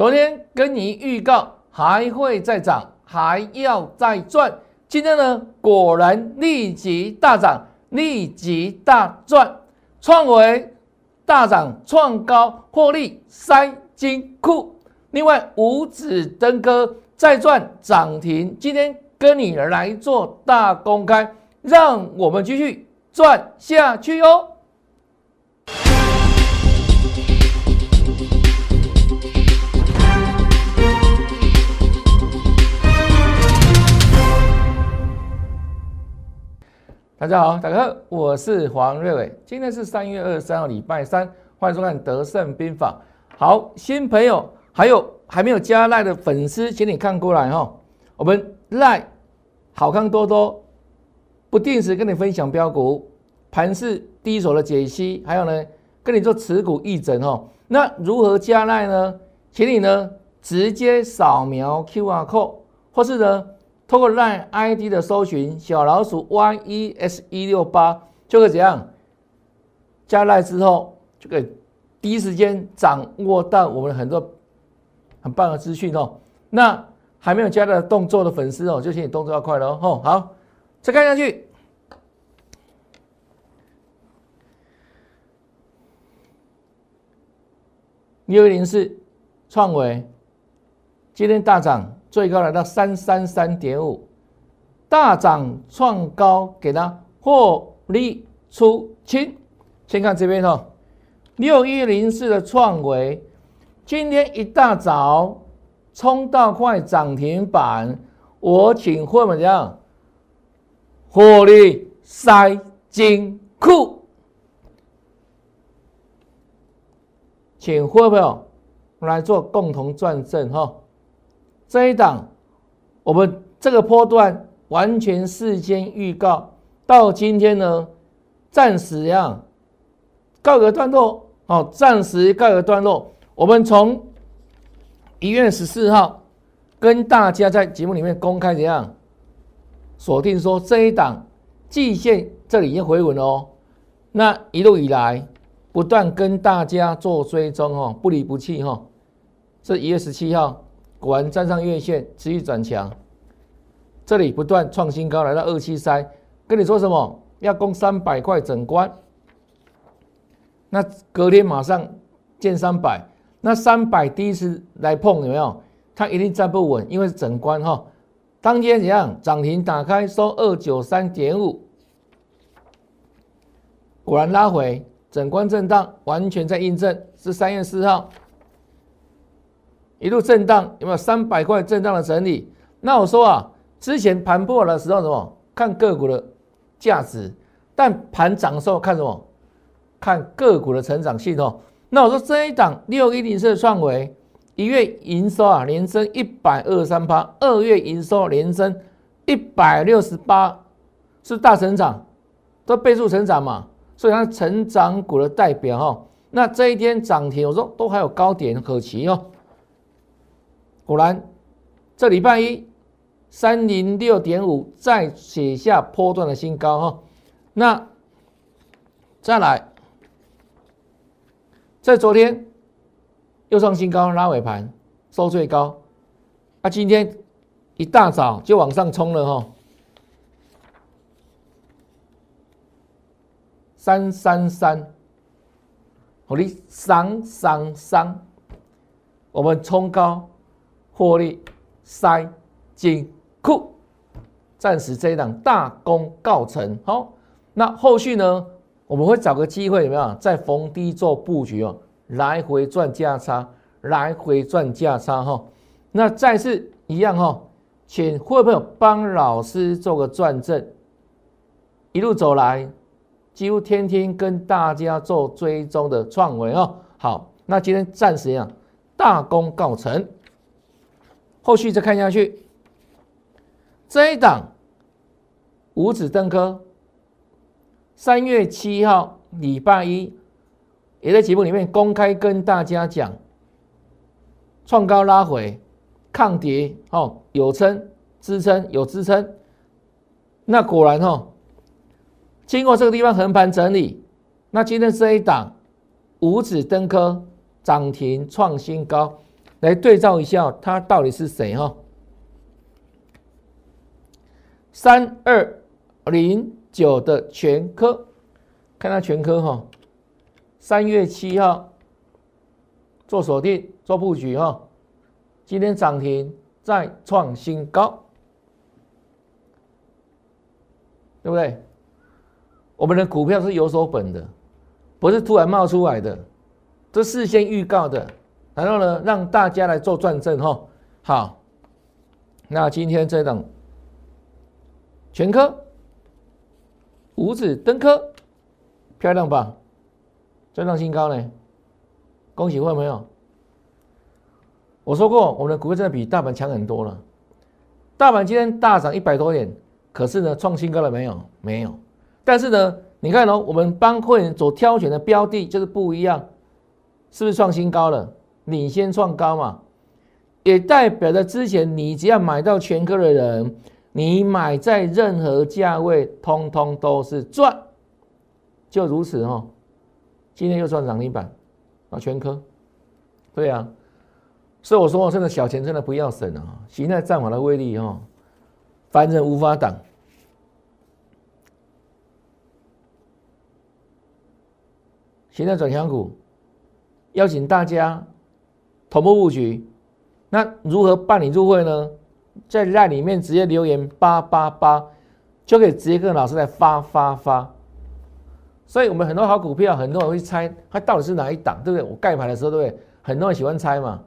昨天跟你预告还会再涨，还要再赚。今天呢，果然立即大涨，立即大赚，创维大涨，创高获利塞金库。另外，五指登科再赚涨停，今天跟你来做大公开，让我们继续赚下去哦。大家好，大家好，我是黄瑞伟。今天是三月二十三号，礼拜三，欢迎收看《德胜兵法》。好，新朋友还有还没有加赖的粉丝，请你看过来哈。我们赖好看多多，不定时跟你分享标股、盘势第一手的解析，还有呢，跟你做持股议诊哈。那如何加赖呢？请你呢直接扫描 Q R code，或是呢。通过 LINE ID 的搜寻，小老鼠 YES 一六八就可以怎样加 LINE 之后，就可以第一时间掌握到我们很多很棒的资讯哦。那还没有加的动作的粉丝哦，就请你动作要快了哦。好，再看下去，六一零四创维今天大涨。最高来到三三三点五，大涨创高，给它获利出清。先看这边哦，六一零四的创维，今天一大早冲到快涨停板，我请会怎么样？获利塞金库，请会朋友来做共同转正哈。这一档，我们这个波段完全事先预告，到今天呢，暂时呀告个段落，哦，暂时告个段落。我们从一月十四号跟大家在节目里面公开怎样锁定说这一档季线这里已经回稳了哦，那一路以来不断跟大家做追踪哦，不离不弃哈。这一月十七号。果然站上月线，持续转强，这里不断创新高，来到二七三。跟你说什么？要攻三百块整关。那隔天马上见三百，那三百第一次来碰有没有？它一定站不稳，因为是整关哈。当天怎样？涨停打开收二九三点五，果然拉回整关震荡，完全在印证是三月四号。一路震荡，有没有三百块震荡的整理？那我说啊，之前盘破的时候什么？看个股的价值，但盘涨的时候看什么？看个股的成长性哦。那我说这一档六一零四的创维，一月营收啊连升一百二十三趴，二月营收连升一百六十八，是大成长，都倍数成长嘛，所以它成长股的代表哈。那这一天涨停，我说都还有高点可期哦。果然，这礼拜一三零六点五再写下波段的新高哈。那再来，在昨天又创新高，拉尾盘收最高。啊，今天一大早就往上冲了哈。三三三，好的，三三三，我们冲高。获利塞金库，暂时这一档大功告成。好，那后续呢？我们会找个机会，有没有？在逢低做布局哦，来回赚价差，来回赚价差哈。那再次一样哈，请会朋友帮老师做个转正？一路走来，几乎天天跟大家做追踪的创维哦。好，那今天暂时一样大功告成。后续再看下去，这一档五指登科，三月七号礼拜一也在节目里面公开跟大家讲，创高拉回，抗跌哦，有撑支撑有支撑，那果然哦，经过这个地方横盘整理，那今天这一档五指登科涨停创新高。来对照一下，它到底是谁哈？三二零九的全科，看它全科哈，三月七号做锁定做布局哈，今天涨停再创新高，对不对？我们的股票是有所本的，不是突然冒出来的，这事先预告的，然后呢，让大家来做转正哈。好，那今天这档。全科五指登科，漂亮吧？再创新高呢！恭喜会没有？我说过，我们的股票真的比大盘强很多了。大盘今天大涨一百多点，可是呢，创新高了没有？没有。但是呢，你看哦，我们帮会员所挑选的标的就是不一样，是不是创新高了？领先创高嘛，也代表着之前你只要买到全科的人。你买在任何价位，通通都是赚，就如此哦。今天又赚涨停板啊，全科，对啊，所以我说，真的小钱真的不要省啊。现在战法的威力哦，凡人无法挡。现在转强股，邀请大家同步布局，那如何办理入会呢？在赖里面直接留言八八八，就可以直接跟老师来发发发。所以，我们很多好股票，很多人会猜它到底是哪一档，对不对？我盖牌的时候，对不对？很多人喜欢猜嘛。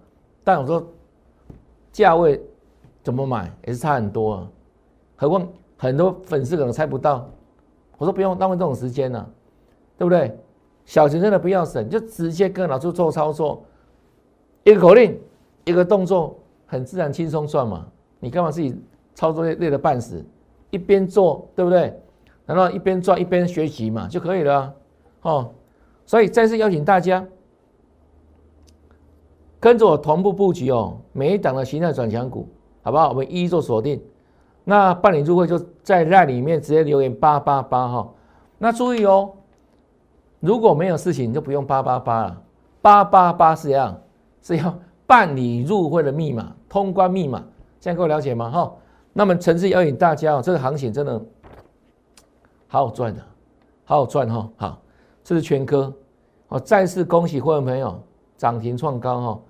但我说价位怎么买也是差很多啊。何况很多粉丝可能猜不到。我说不用浪费这种时间呢，对不对？小钱真的不要省，就直接跟老师做操作，一个口令，一个动作，很自然轻松算嘛。你干嘛自己操作累累得半死？一边做对不对？然后一边赚一边学习嘛就可以了哦。所以再次邀请大家跟着我同步布局哦，每一档的形态转强股，好不好？我们一一做锁定。那办理入会就在那里面直接留言八八八哈。那注意哦，如果没有事情就不用八八八了，八八八是样是要办理入会的密码，通关密码。这样够了解吗？哈，那么诚挚邀请大家哦，这个行情真的好好赚的，好好赚哈。好，这是全科，哦，再次恭喜会员朋友涨停创高哈，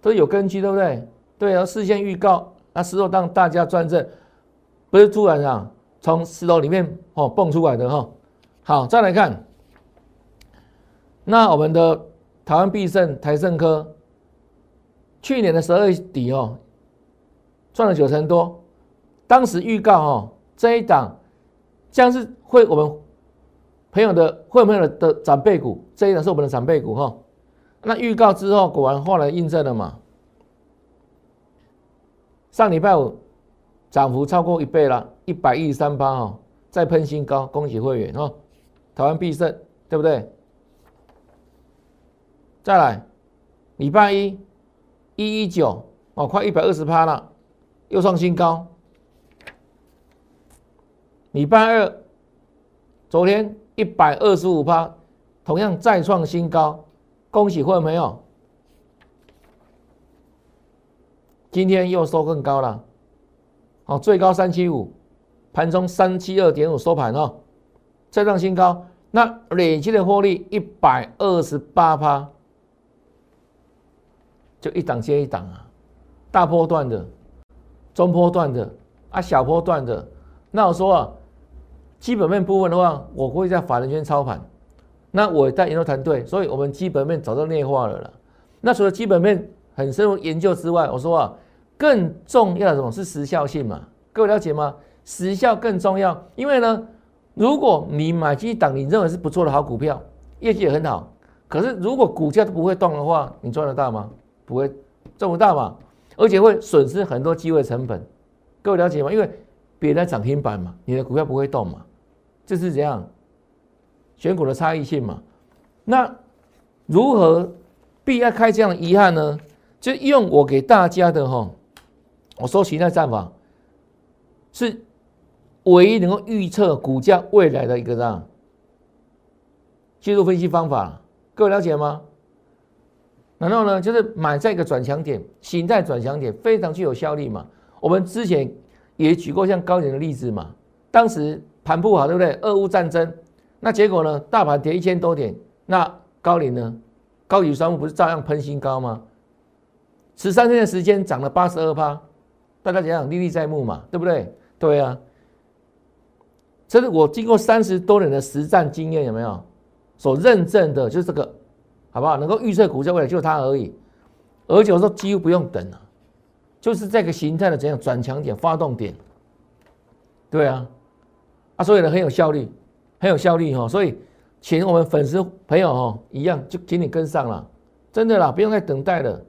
都有根据对不对？对啊，事先预告，那石头让大家赚正，不是突然啊从石头里面哦蹦出来的哈。好，再来看，那我们的台湾必胜台盛科，去年的十二月底哦。赚了九成多，当时预告哦，这一档将是会我们朋友的会朋友的的长辈股，这一档是我们的长辈股哈。那预告之后，果然后来印证了嘛。上礼拜五涨幅超过一倍了，一百一十三八哈，再喷新高，恭喜会员哈。台湾必胜，对不对？再来，礼拜一一一九哦，快一百二十趴了。又创新高，礼拜二昨天一百二十五趴，同样再创新高，恭喜会员朋友。今天又收更高了，好，最高三七五，盘中三七二点五收盘哦，再创新高，那累计的获利一百二十八趴，就一档接一档啊，大波段的。中波段的啊，小波段的，那我说啊，基本面部分的话，我会在法人圈操盘，那我带研究团队，所以我们基本面早就内化了了。那除了基本面很深入研究之外，我说啊，更重要的什么是时效性嘛？各位了解吗？时效更重要，因为呢，如果你买进一档你认为是不错的好股票，业绩也很好，可是如果股价都不会动的话，你赚得到吗？不会赚不到嘛。而且会损失很多机会成本，各位了解吗？因为别人涨停板嘛，你的股票不会动嘛，这是怎样选股的差异性嘛？那如何避开这样的遗憾呢？就用我给大家的哈，我说形态战法是唯一能够预测股价未来的一个这样技术分析方法，各位了解吗？然后呢，就是买在一个转强点，形态转强点非常具有效力嘛。我们之前也举过像高点的例子嘛，当时盘不好，对不对？俄乌战争，那结果呢，大盘跌一千多点，那高领呢，高宇双不是照样喷新高吗？十三天的时间涨了八十二趴，大家想想历历在目嘛，对不对？对啊，这是我经过三十多年的实战经验，有没有？所认证的就是这个，好不好？能够预测股价未来就是它而已，而且我说几乎不用等了，就是这个形态的怎样转强点、发动点，对啊，啊，所以呢很有效率，很有效率哈，所以请我们粉丝朋友哈一样，就请你跟上了，真的啦，不用再等待了。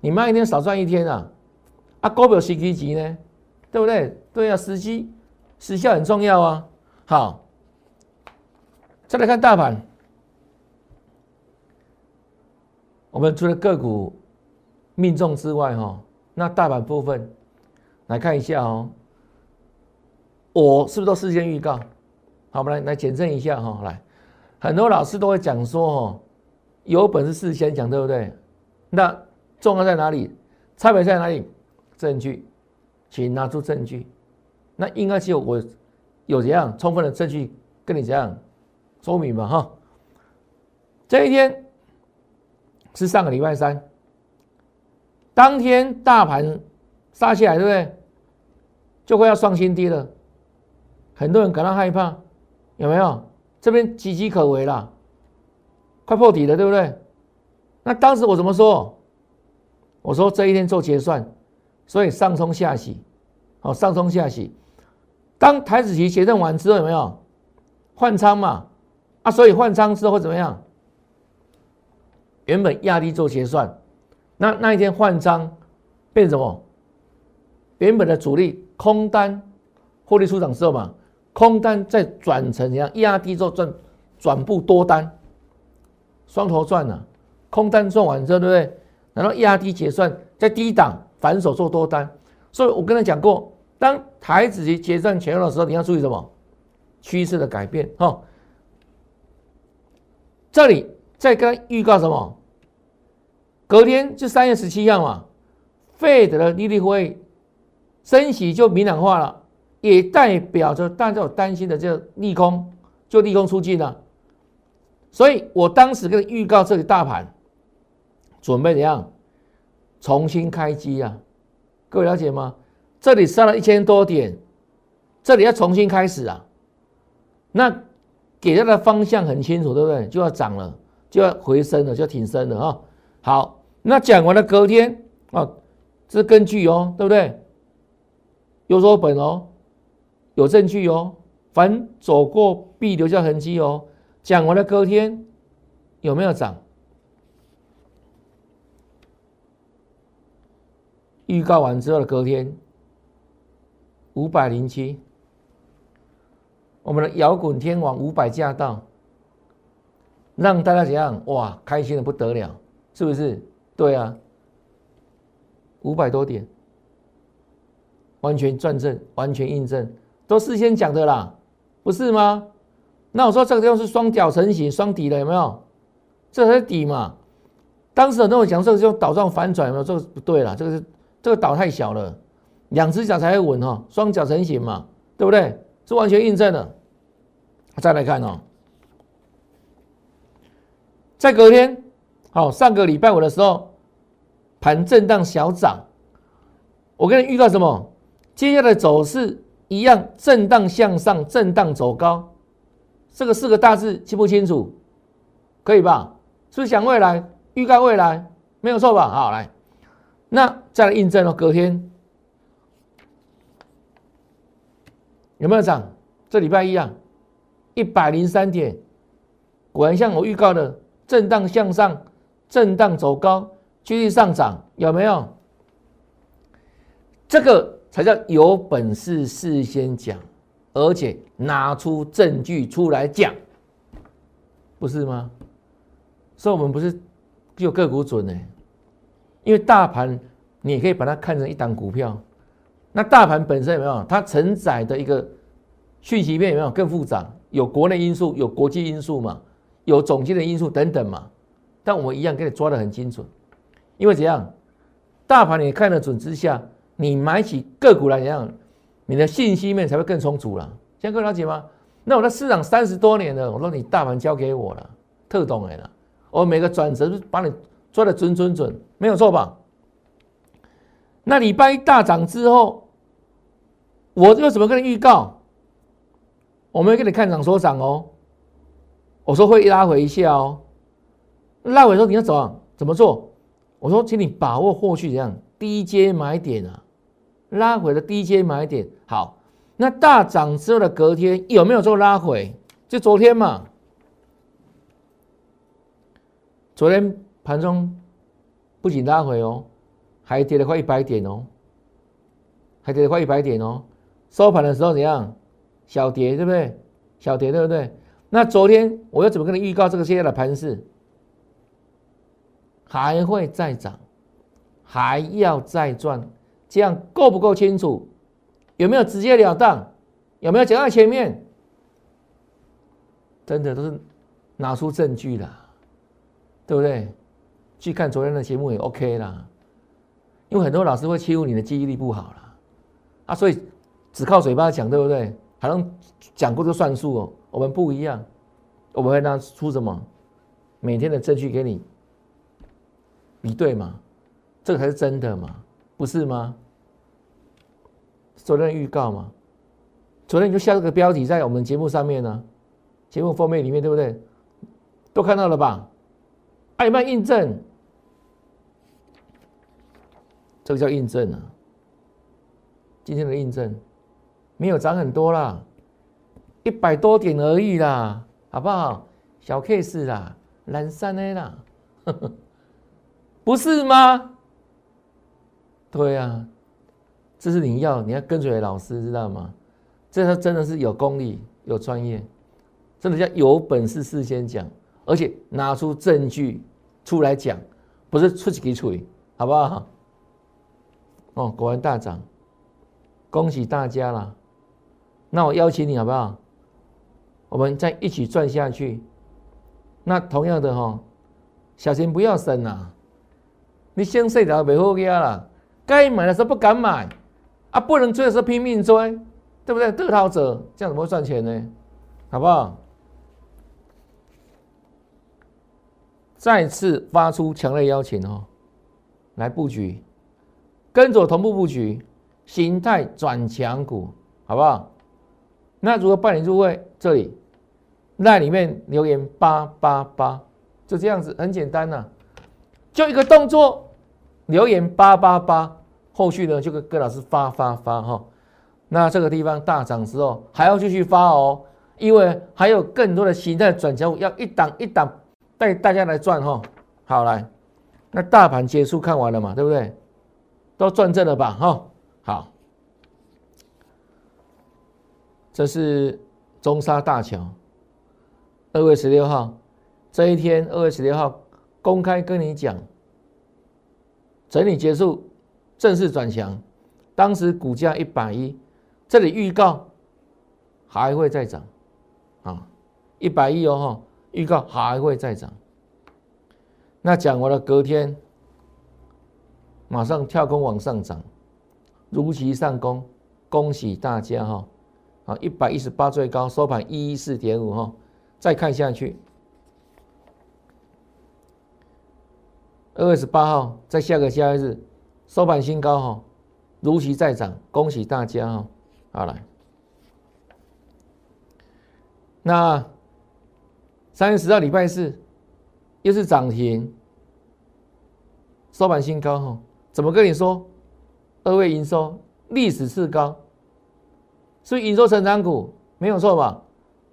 你慢一天少赚一天啊！啊，股票时机级呢，对不对？对啊，时机时效很重要啊。好，再来看大盘，我们除了个股命中之外，哈，那大盘部分来看一下哦。我是不是都事先预告？好，我们来来检证一下哈。来，很多老师都会讲说，哦，有本事事先讲，对不对？那重要在哪里？差别在哪里？证据，请拿出证据。那应该只有我有怎样充分的证据跟你这样说明嘛？哈，这一天是上个礼拜三，当天大盘杀起来，对不对？就会要创新低了，很多人感到害怕，有没有？这边岌岌可危了，快破底了，对不对？那当时我怎么说？我说这一天做结算，所以上冲下洗，好上冲下洗。当台子期结算完之后，有没有换仓嘛？啊，所以换仓之后会怎么样？原本压低做结算，那那一天换仓变什么？原本的主力空单获利出场之后嘛，空单再转成怎样？压低做转转步多单，双头赚了，空单赚完之后，对不对？然后压低结算，在低档反手做多单，所以我跟他讲过，当台子期结算前后的时候，你要注意什么趋势的改变哈。这里再跟预告什么？隔天就三月十七号嘛，Fed 的利率会升息就明朗化了，也代表着大家有担心的这个利空就利空出尽了，所以我当时跟预告这里大盘。准备怎样重新开机啊？各位了解吗？这里上了一千多点，这里要重新开始啊。那给它的方向很清楚，对不对？就要涨了，就要回升了，就要挺身了啊。好，那讲完了隔天啊，这根据哦，对不对？有所本哦，有证据哦，凡走过必留下痕迹哦。讲完了隔天有没有涨？预告完之后的隔天，五百零七，我们的摇滚天王五百驾到，让大家怎样？哇，开心的不得了，是不是？对啊，五百多点，完全转正，完全印证，都事先讲的啦，不是吗？那我说这个地方是双脚成型，双底的有没有？这才是底嘛。当时很多人讲这个就倒状反转，有没有？这个不对了，这个是。这个岛太小了，两只脚才会稳哈，双脚成型嘛，对不对？是完全印证的。再来看哦，在隔天，好，上个礼拜五的时候，盘震荡小涨，我跟你预告什么？接下来走势一样，震荡向上，震荡走高。这个四个大字清不清楚？可以吧？是不是讲未来？预告未来，没有错吧？好，来。那再来印证哦，隔天有没有涨？这礼拜一啊，一百零三点，果然像我预告的，震荡向上，震荡走高，继续上涨，有没有？这个才叫有本事事先讲，而且拿出证据出来讲，不是吗？所以我们不是有个股准呢？因为大盘，你也可以把它看成一档股票。那大盘本身有没有？它承载的一个讯息面有没有更复杂？有国内因素，有国际因素嘛？有总经的因素等等嘛？但我们一样给你抓得很精准，因为怎样，大盘你看得准之下，你买起个股来怎样，你的信息面才会更充足了。现在各位了解吗？那我在市场三十多年了，我说你大盘交给我了，特懂哎了，我每个转折都把你抓得准准准，没有错吧？那礼拜一大涨之后，我又怎么跟你预告？我没有给你看涨说涨哦，我说会拉回一下哦，拉回说你要怎么怎么做？我说请你把握后续怎样低阶买点啊，拉回的低阶买点好。那大涨之后的隔天有没有做拉回？就昨天嘛，昨天盘中不仅拉回哦。还跌了快一百点哦，还跌了快一百点哦。收盘的时候怎样？小跌对不对？小跌对不对？那昨天我又怎么跟你预告这个现在的盘势？还会再涨，还要再赚，这样够不够清楚？有没有直截了当？有没有讲在前面？真的都是拿出证据了，对不对？去看昨天的节目也 OK 啦。因为很多老师会欺负你的记忆力不好了，啊，所以只靠嘴巴讲，对不对？好像讲过就算数哦。我们不一样，我们会拿出什么每天的证据给你比对嘛？这个才是真的嘛？不是吗？昨天预告嘛？昨天你就下这个标题在我们节目上面呢，节目封面里面对不对？都看到了吧？爱曼印证。这个叫印证啊，今天的印证没有涨很多啦，一百多点而已啦，好不好？小 case 啦，蓝山 A 啦，不是吗？对啊，这是你要你要跟随老师知道吗？这他真的是有功力有专业，真的叫有本事事先讲，而且拿出证据出来讲，不是出几嘴，好不好？哦，果然大涨，恭喜大家了。那我邀请你好不好？我们再一起赚下去。那同样的哈，小心不要升啊！你先睡着，没好家了。该买的时候不敢买啊，不能追的时候拼命追，对不对？得逃者这样怎么会赚钱呢？好不好？再次发出强烈邀请哦，来布局。跟着我同步布局，形态转强股，好不好？那如何办理入会？这里那里面留言八八八，就这样子，很简单呐，就一个动作，留言八八八，后续呢就跟跟老师发发发哈。那这个地方大涨之后还要继续发哦，因为还有更多的形态转强要一档一档带大家来赚哈。好来，那大盘结束看完了嘛，对不对？都转正了吧？哈，好，这是中沙大桥，二月十六号这一天，二月十六号公开跟你讲，整理结束，正式转强，当时股价一百一，这里预告还会再涨，啊，一百亿哦，哈，预告还会再涨，那讲完了，隔天。马上跳空往上涨，如期上攻，恭喜大家哈！啊，一百一十八最高收盘一一四点五哈，再看下去，二月十八号在下个交易日收盘新高哈，如期再涨，恭喜大家哈！好来，那三月十号礼拜四又是涨停，收盘新高哈。怎么跟你说？二位营收历史次高，所以营收成长股没有错吧？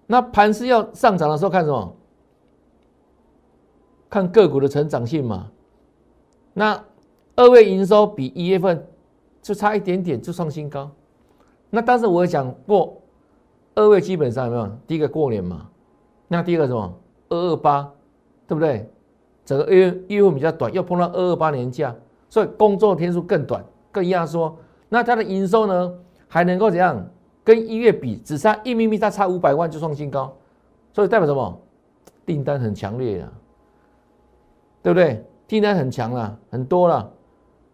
那盘是要上涨的时候看什么？看个股的成长性嘛。那二月营收比一月份就差一点点就创新高。那当时我也讲过，二月基本上有没有？第一个过年嘛，那第二个什么？二二八，对不对？整个月月份比较短，又碰到二二八年假。所以工作天数更短，更压缩。那它的营收呢，还能够怎样？跟一月比，只差一咪咪，它差五百万就创新高。所以代表什么？订单很强烈啊！对不对？订单很强了，很多了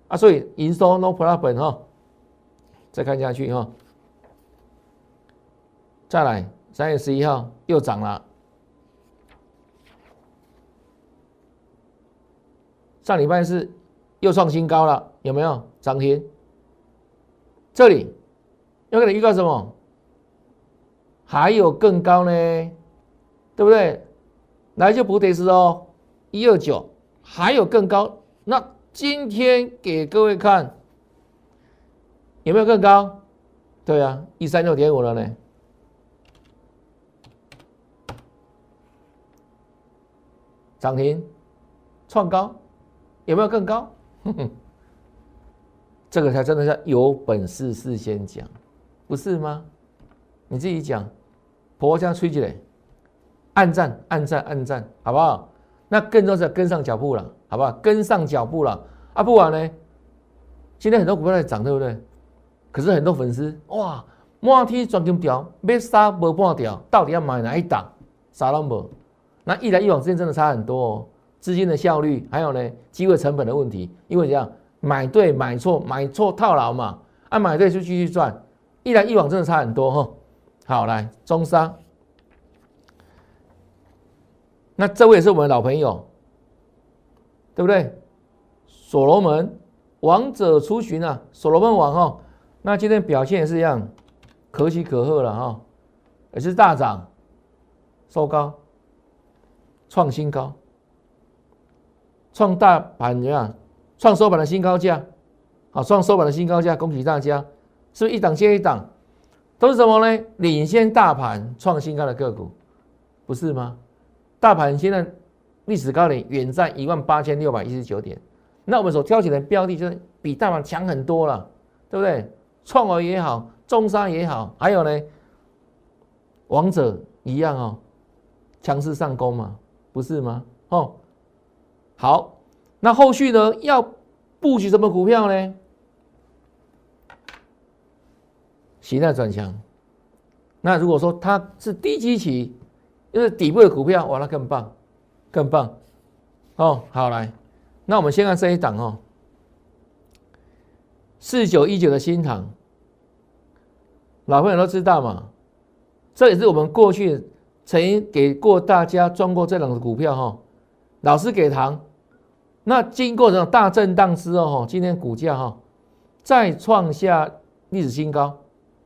啊，所以营收 no problem 哈。再看下去哈，再来三月十一号又涨了，上礼拜是又创新高了，有没有涨停？这里要给你预告什么？还有更高呢，对不对？来就不得是哦，一二九还有更高。那今天给各位看。有没有更高？对啊，一三六点五了呢，涨停创高，有没有更高？这个才真的是有本事事先讲，不是吗？你自己讲，婆婆这样吹起来，暗赞暗赞暗赞，好不好？那更重要是跟上脚步了，好不好？跟上脚步了啊！不管呢，今天很多股票在涨，对不对？可是很多粉丝哇，满天钻金条，要杀无半条，到底要买哪一档？杀了无？那一来一往之间真的差很多哦，资金的效率，还有呢机会成本的问题。因为这样买对买错，买错套牢嘛，啊买对就继续赚，一来一往真的差很多哈。好，来中沙，那这位也是我们的老朋友，对不对？所罗门王者出巡啊，所罗门王哈。那今天表现也是一样，可喜可贺了哈，也是大涨，收高，创新高，创大盘怎样？创收盘的新高价，好，创收盘的新高价，恭喜大家！是不是一档接一档，都是什么呢？领先大盘创新高的个股，不是吗？大盘现在历史高点远在一万八千六百一十九点，那我们所挑选的标的就是比大盘强很多了，对不对？创维也好，中沙也好，还有呢，王者一样哦，强势上攻嘛，不是吗？哦，好，那后续呢要布局什么股票呢？形态转强，那如果说它是低基期，就是底部的股票，哇，那更棒，更棒。哦，好来，那我们先看这一档哦。四九一九的新塘，老朋友都知道嘛，这也是我们过去曾经给过大家赚过这两个股票哈。老师给糖，那经过这种大震荡之后哈，今天股价哈再创下历史新高，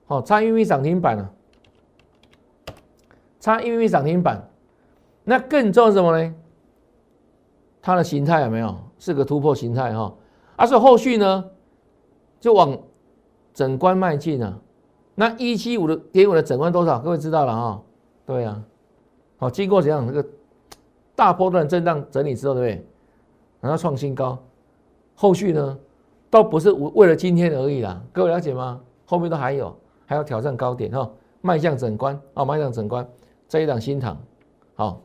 好，差一涨停板了，差一米涨停板。那更重要是什么呢？它的形态有没有是个突破形态哈？而是后续呢？就往整关迈进啊！那一七五的点五的整关多少？各位知道了哈？对呀，好，经过怎样那个大波段震荡整理之后，对不对？然后创新高，后续呢，倒不是为了今天而已啦。各位了解吗？后面都还有，还要挑战高点哈，迈向整关啊，迈向整关这一档新塘，好。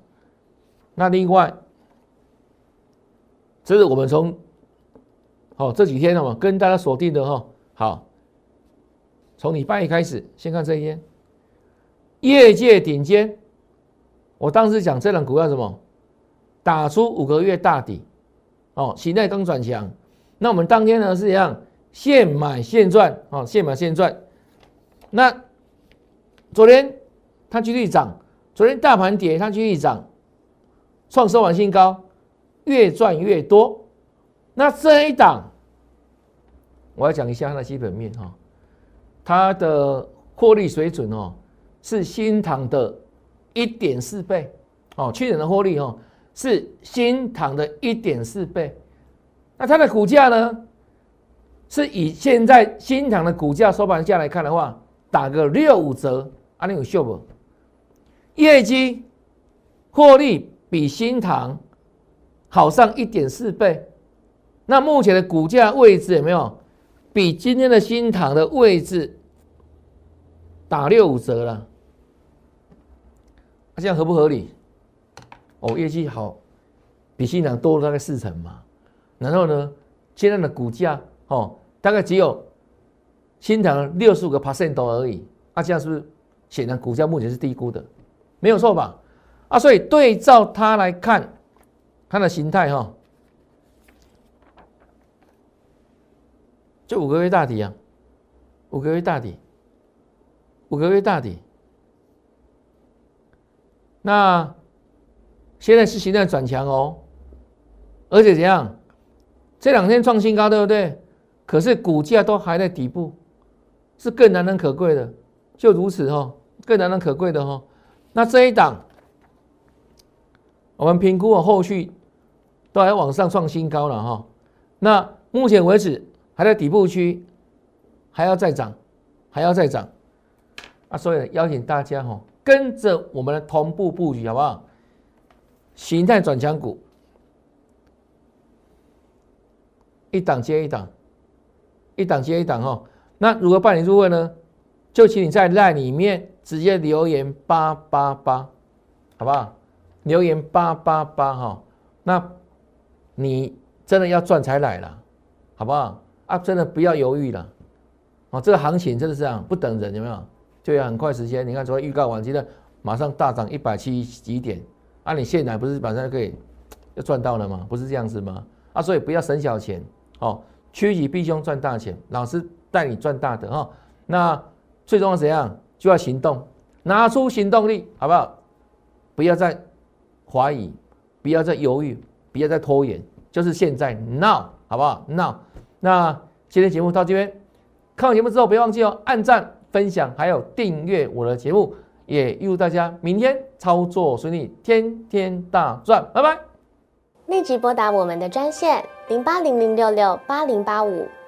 那另外，这是我们从。哦，这几天了嘛，跟大家锁定的哈，好，从礼拜一开始，先看这一天，业界顶尖，我当时讲这档股票什么，打出五个月大底，哦，形态刚转强，那我们当天呢是一样，现买现赚，哦，现买现赚，那昨天它继续涨，昨天大盘跌，它继续涨，创收完新高，越赚越多，那这一档。我要讲一下它的基本面哈，它的获利水准哦是新塘的一点四倍哦，去年的获利哦是新塘的一点四倍，那它的股价呢是以现在新塘的股价收盘价来看的话，打个六五折，啊，你有秀不？业绩获利比新塘好上一点四倍，那目前的股价位置有没有？比今天的新塘的位置打六五折了，这样合不合理？哦，业绩好，比新塘多了大概四成嘛。然后呢，现在的股价哦，大概只有新塘六十五个 percent 多而已。啊，这样是不是显然股价目前是低估的？没有错吧？啊所以对照它来看它的形态哈就五个月大底啊五个月大底五个月大底。那现在是形态转强哦而且怎样这两天创新高对不对？可是股价都还在底部是更难能可贵的就如此哦更难能可贵的哦那这一档，我们评估后续都还往上创新高了哈。那目前为止还在底部区，还要再涨，还要再涨啊！所以邀请大家哈，跟着我们的同步布局，好不好？形态转强股，一档接一档，一档接一档哈。那如何办理入会呢？就请你在赖里面直接留言八八八，好不好？留言八八八哈。那你真的要赚才来了，好不好？啊，真的不要犹豫了。哦，这个行情真的是这样，不等人，有没有？就要很快时间。你看，昨天预告完，今天马上大涨一百七几点。啊，你现在不是马上就可以就赚到了吗？不是这样子吗？啊，所以不要省小钱哦，趋吉避凶赚大钱，老师带你赚大的哈。那最重要怎样？就要行动，拿出行动力，好不好？不要再怀疑，不要再犹豫，不要再拖延，就是现在，now，好不好？now。那今天节目到这边，看完节目之后别忘记哦，按赞、分享，还有订阅我的节目。也预祝大家明天操作顺利，天天大赚，拜拜！立即拨打我们的专线零八零零六六八零八五